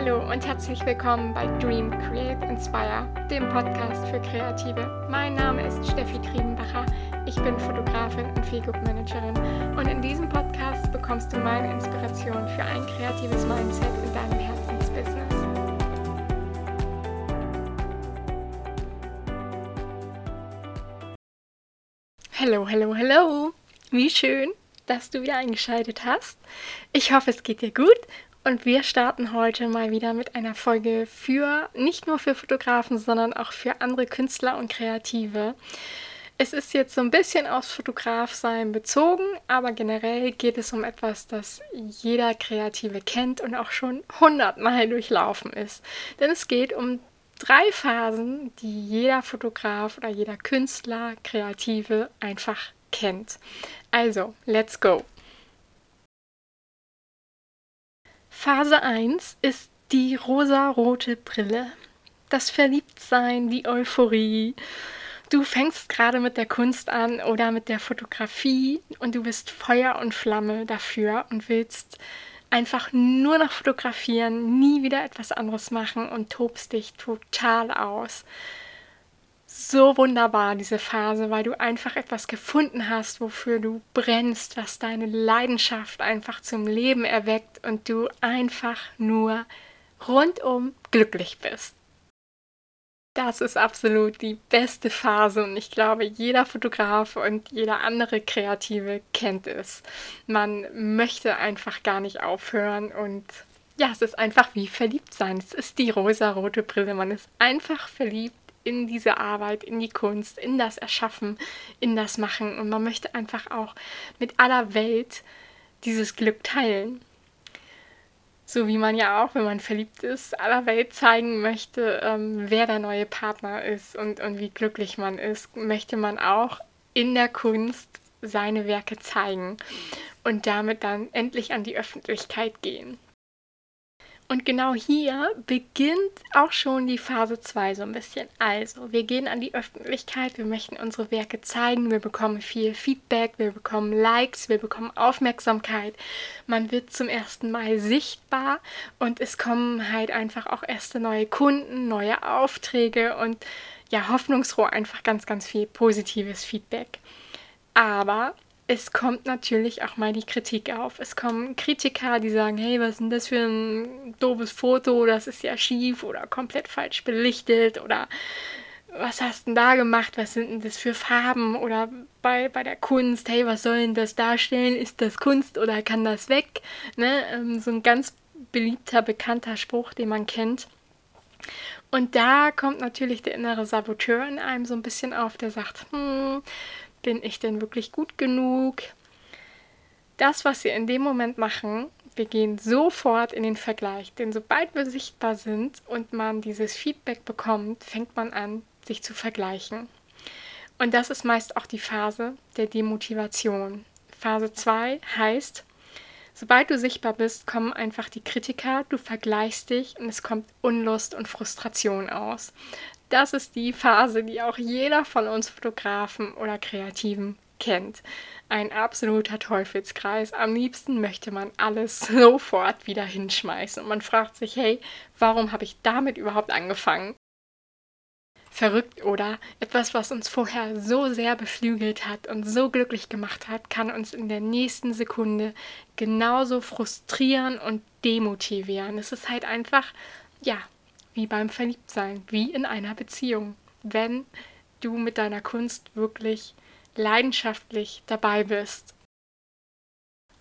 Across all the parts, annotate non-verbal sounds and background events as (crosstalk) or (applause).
Hallo und herzlich willkommen bei Dream, Create, Inspire, dem Podcast für Kreative. Mein Name ist Steffi Triebenbacher. Ich bin Fotografin und Feelgood Managerin und in diesem Podcast bekommst du meine Inspiration für ein kreatives Mindset in deinem Herzensbusiness. Hallo, hallo, hallo. Wie schön, dass du wieder eingeschaltet hast. Ich hoffe, es geht dir gut und wir starten heute mal wieder mit einer Folge für nicht nur für Fotografen, sondern auch für andere Künstler und Kreative. Es ist jetzt so ein bisschen aufs Fotografsein bezogen, aber generell geht es um etwas, das jeder Kreative kennt und auch schon hundertmal durchlaufen ist. Denn es geht um drei Phasen, die jeder Fotograf oder jeder Künstler, Kreative einfach kennt. Also, let's go! Phase 1 ist die rosa-rote Brille. Das Verliebtsein, die Euphorie. Du fängst gerade mit der Kunst an oder mit der Fotografie und du bist Feuer und Flamme dafür und willst einfach nur noch fotografieren, nie wieder etwas anderes machen und tobst dich total aus so wunderbar, diese Phase, weil du einfach etwas gefunden hast, wofür du brennst, was deine Leidenschaft einfach zum Leben erweckt und du einfach nur rundum glücklich bist. Das ist absolut die beste Phase und ich glaube, jeder Fotograf und jeder andere Kreative kennt es. Man möchte einfach gar nicht aufhören und ja, es ist einfach wie verliebt sein. Es ist die rosa-rote Brille. Man ist einfach verliebt in diese Arbeit, in die Kunst, in das Erschaffen, in das Machen. Und man möchte einfach auch mit aller Welt dieses Glück teilen. So wie man ja auch, wenn man verliebt ist, aller Welt zeigen möchte, ähm, wer der neue Partner ist und, und wie glücklich man ist, möchte man auch in der Kunst seine Werke zeigen und damit dann endlich an die Öffentlichkeit gehen. Und genau hier beginnt auch schon die Phase 2 so ein bisschen. Also, wir gehen an die Öffentlichkeit, wir möchten unsere Werke zeigen, wir bekommen viel Feedback, wir bekommen Likes, wir bekommen Aufmerksamkeit. Man wird zum ersten Mal sichtbar und es kommen halt einfach auch erste neue Kunden, neue Aufträge und ja, hoffnungsfroh einfach ganz, ganz viel positives Feedback. Aber es kommt natürlich auch mal die Kritik auf. Es kommen Kritiker, die sagen, hey, was ist denn das für ein doofes Foto, das ist ja schief oder komplett falsch belichtet oder was hast denn da gemacht, was sind denn das für Farben oder bei, bei der Kunst, hey, was soll denn das darstellen, ist das Kunst oder kann das weg? Ne? Ähm, so ein ganz beliebter, bekannter Spruch, den man kennt. Und da kommt natürlich der innere Saboteur in einem so ein bisschen auf, der sagt, hm, bin ich denn wirklich gut genug? Das, was wir in dem Moment machen, wir gehen sofort in den Vergleich. Denn sobald wir sichtbar sind und man dieses Feedback bekommt, fängt man an, sich zu vergleichen. Und das ist meist auch die Phase der Demotivation. Phase 2 heißt, sobald du sichtbar bist, kommen einfach die Kritiker, du vergleichst dich und es kommt Unlust und Frustration aus. Das ist die Phase, die auch jeder von uns Fotografen oder Kreativen kennt. Ein absoluter Teufelskreis. Am liebsten möchte man alles (laughs) sofort wieder hinschmeißen. Und man fragt sich, hey, warum habe ich damit überhaupt angefangen? Verrückt oder etwas, was uns vorher so sehr beflügelt hat und so glücklich gemacht hat, kann uns in der nächsten Sekunde genauso frustrieren und demotivieren. Es ist halt einfach, ja, wie beim Verliebtsein, wie in einer Beziehung. Wenn du mit deiner Kunst wirklich leidenschaftlich dabei bist.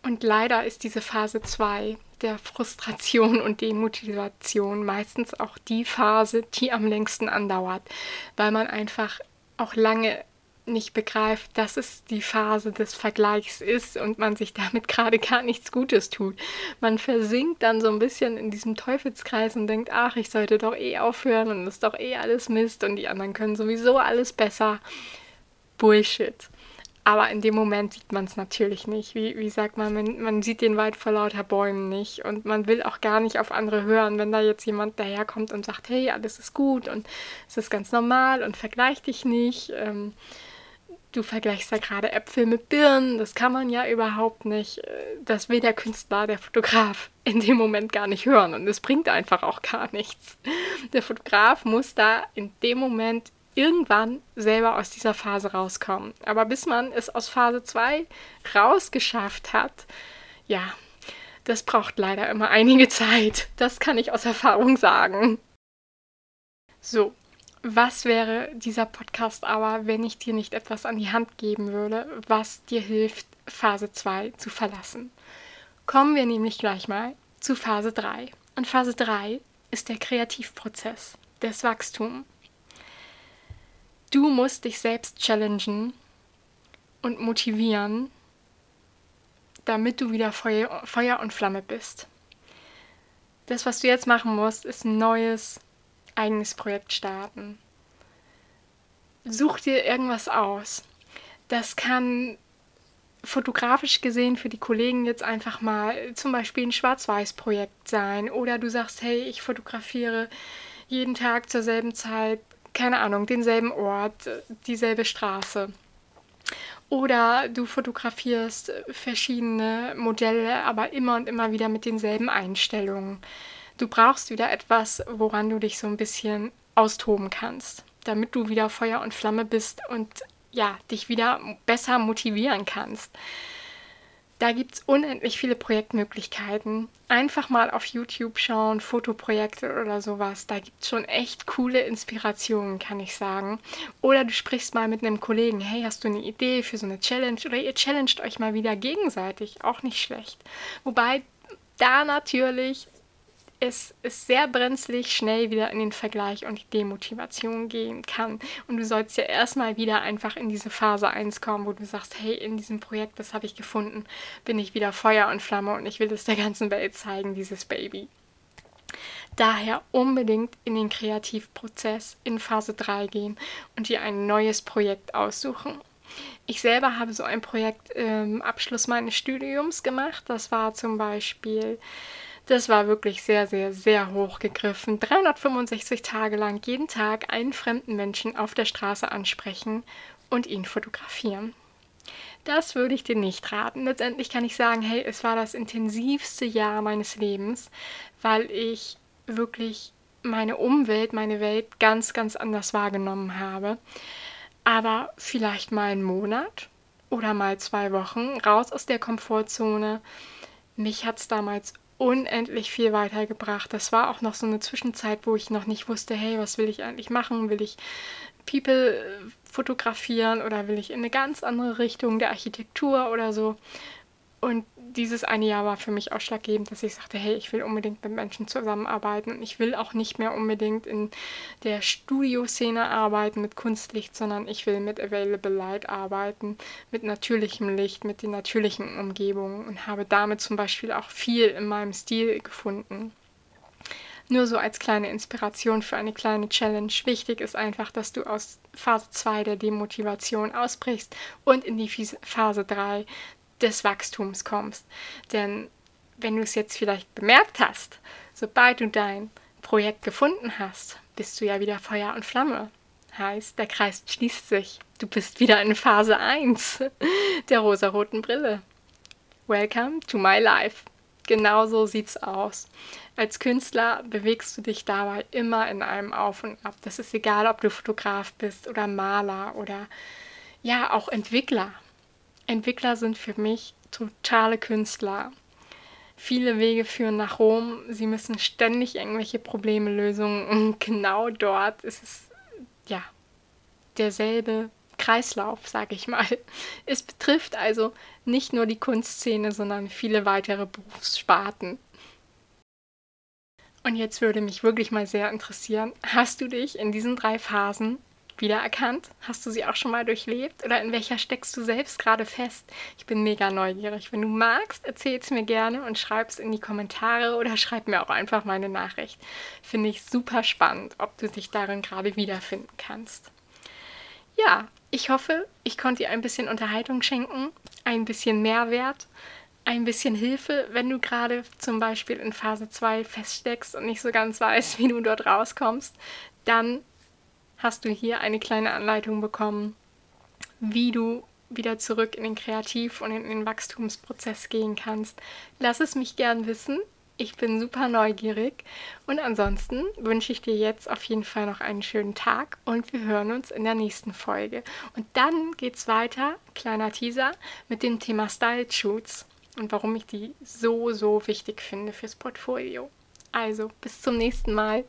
Und leider ist diese Phase 2 der Frustration und Demotivation meistens auch die Phase, die am längsten andauert, weil man einfach auch lange nicht begreift, dass es die Phase des Vergleichs ist und man sich damit (laughs) gerade gar nichts Gutes tut. Man versinkt dann so ein bisschen in diesem Teufelskreis und denkt, ach, ich sollte doch eh aufhören und es ist doch eh alles Mist und die anderen können sowieso alles besser. Bullshit. Aber in dem Moment sieht man es natürlich nicht. Wie, wie sagt man, man, man sieht den Wald vor lauter Bäumen nicht und man will auch gar nicht auf andere hören, wenn da jetzt jemand daherkommt und sagt, hey, alles ist gut und es ist ganz normal und vergleich dich nicht. Ähm, du vergleichst da gerade Äpfel mit Birnen. Das kann man ja überhaupt nicht. Das will der Künstler, der Fotograf (laughs) in dem Moment gar nicht hören. Und es bringt einfach auch gar nichts. Der Fotograf muss da in dem Moment irgendwann selber aus dieser Phase rauskommen. Aber bis man es aus Phase 2 rausgeschafft hat, ja, das braucht leider immer einige (laughs) Zeit. Das kann ich aus Erfahrung sagen. So, was wäre dieser Podcast aber, wenn ich dir nicht etwas an die Hand geben würde, was dir hilft, Phase 2 zu verlassen? Kommen wir nämlich gleich mal zu Phase 3. Und Phase 3 ist der Kreativprozess, das Wachstum. Du musst dich selbst challengen und motivieren, damit du wieder Feuer, und Flamme bist. Das, was du jetzt machen musst, ist ein neues eigenes Projekt starten. Such dir irgendwas aus. Das kann fotografisch gesehen für die Kollegen jetzt einfach mal zum Beispiel ein Schwarz-Weiß-Projekt sein. Oder du sagst, hey, ich fotografiere jeden Tag zur selben Zeit keine Ahnung, denselben Ort, dieselbe Straße. Oder du fotografierst verschiedene Modelle, aber immer und immer wieder mit denselben Einstellungen. Du brauchst wieder etwas, woran du dich so ein bisschen austoben kannst, damit du wieder Feuer und Flamme bist und ja, dich wieder besser motivieren kannst. Da gibt es unendlich viele Projektmöglichkeiten. Einfach mal auf YouTube schauen, Fotoprojekte oder sowas. Da gibt es schon echt coole Inspirationen, kann ich sagen. Oder du sprichst mal mit einem Kollegen, hey, hast du eine Idee für so eine Challenge? Oder ihr challenged euch mal wieder gegenseitig, auch nicht schlecht. Wobei da natürlich es ist sehr brenzlig schnell wieder in den Vergleich und die Demotivation gehen kann. Und du sollst ja erstmal wieder einfach in diese Phase 1 kommen, wo du sagst, hey, in diesem Projekt, das habe ich gefunden, bin ich wieder Feuer und Flamme und ich will es der ganzen Welt zeigen, dieses Baby. Daher unbedingt in den Kreativprozess in Phase 3 gehen und dir ein neues Projekt aussuchen. Ich selber habe so ein Projekt im Abschluss meines Studiums gemacht. Das war zum Beispiel das war wirklich sehr, sehr, sehr hoch gegriffen. 365 Tage lang jeden Tag einen fremden Menschen auf der Straße ansprechen und ihn fotografieren. Das würde ich dir nicht raten. Letztendlich kann ich sagen, hey, es war das intensivste Jahr meines Lebens, weil ich wirklich meine Umwelt, meine Welt ganz, ganz anders wahrgenommen habe. Aber vielleicht mal einen Monat oder mal zwei Wochen raus aus der Komfortzone. Mich hat es damals unendlich viel weitergebracht. Das war auch noch so eine Zwischenzeit, wo ich noch nicht wusste, hey, was will ich eigentlich machen? Will ich People äh, fotografieren oder will ich in eine ganz andere Richtung der Architektur oder so? Und dieses eine Jahr war für mich ausschlaggebend, dass ich sagte, hey, ich will unbedingt mit Menschen zusammenarbeiten und ich will auch nicht mehr unbedingt in der Studioszene arbeiten mit Kunstlicht, sondern ich will mit Available Light arbeiten, mit natürlichem Licht, mit den natürlichen Umgebungen und habe damit zum Beispiel auch viel in meinem Stil gefunden. Nur so als kleine Inspiration für eine kleine Challenge. Wichtig ist einfach, dass du aus Phase 2 der Demotivation ausbrichst und in die Phase 3 des Wachstums kommst. Denn wenn du es jetzt vielleicht bemerkt hast, sobald du dein Projekt gefunden hast, bist du ja wieder Feuer und Flamme. Heißt, der Kreis schließt sich. Du bist wieder in Phase 1 (laughs) der rosaroten Brille. Welcome to my life. Genau so sieht's aus. Als Künstler bewegst du dich dabei immer in einem Auf und Ab. Das ist egal, ob du Fotograf bist oder Maler oder ja, auch Entwickler. Entwickler sind für mich totale Künstler. Viele Wege führen nach Rom. Sie müssen ständig irgendwelche Probleme lösen. Und (laughs) genau dort ist es ja derselbe Kreislauf, sage ich mal. Es betrifft also nicht nur die Kunstszene, sondern viele weitere Berufssparten. Und jetzt würde mich wirklich mal sehr interessieren, hast du dich in diesen drei Phasen wiedererkannt? Hast du sie auch schon mal durchlebt? Oder in welcher steckst du selbst gerade fest? Ich bin mega neugierig. Wenn du magst, erzähl es mir gerne und schreib es in die Kommentare oder schreib mir auch einfach meine Nachricht. Finde ich super spannend, ob du dich darin gerade wiederfinden kannst. Ja, ich hoffe, ich konnte dir ein bisschen Unterhaltung schenken, ein bisschen Mehrwert, ein bisschen Hilfe, wenn du gerade zum Beispiel in Phase 2 feststeckst und nicht so ganz (laughs) weißt, wie du dort rauskommst, dann hast du hier eine kleine Anleitung bekommen, wie du wieder zurück in den Kreativ- und in den Wachstumsprozess gehen kannst. Lass es mich gern wissen. Ich bin super neugierig und ansonsten wünsche ich dir jetzt auf jeden Fall noch einen schönen Tag und wir hören uns in der nächsten Folge. Und dann geht's weiter, kleiner Teaser, mit dem Thema Style Shoots und warum ich die so, so wichtig finde fürs Portfolio. Also, bis zum nächsten Mal.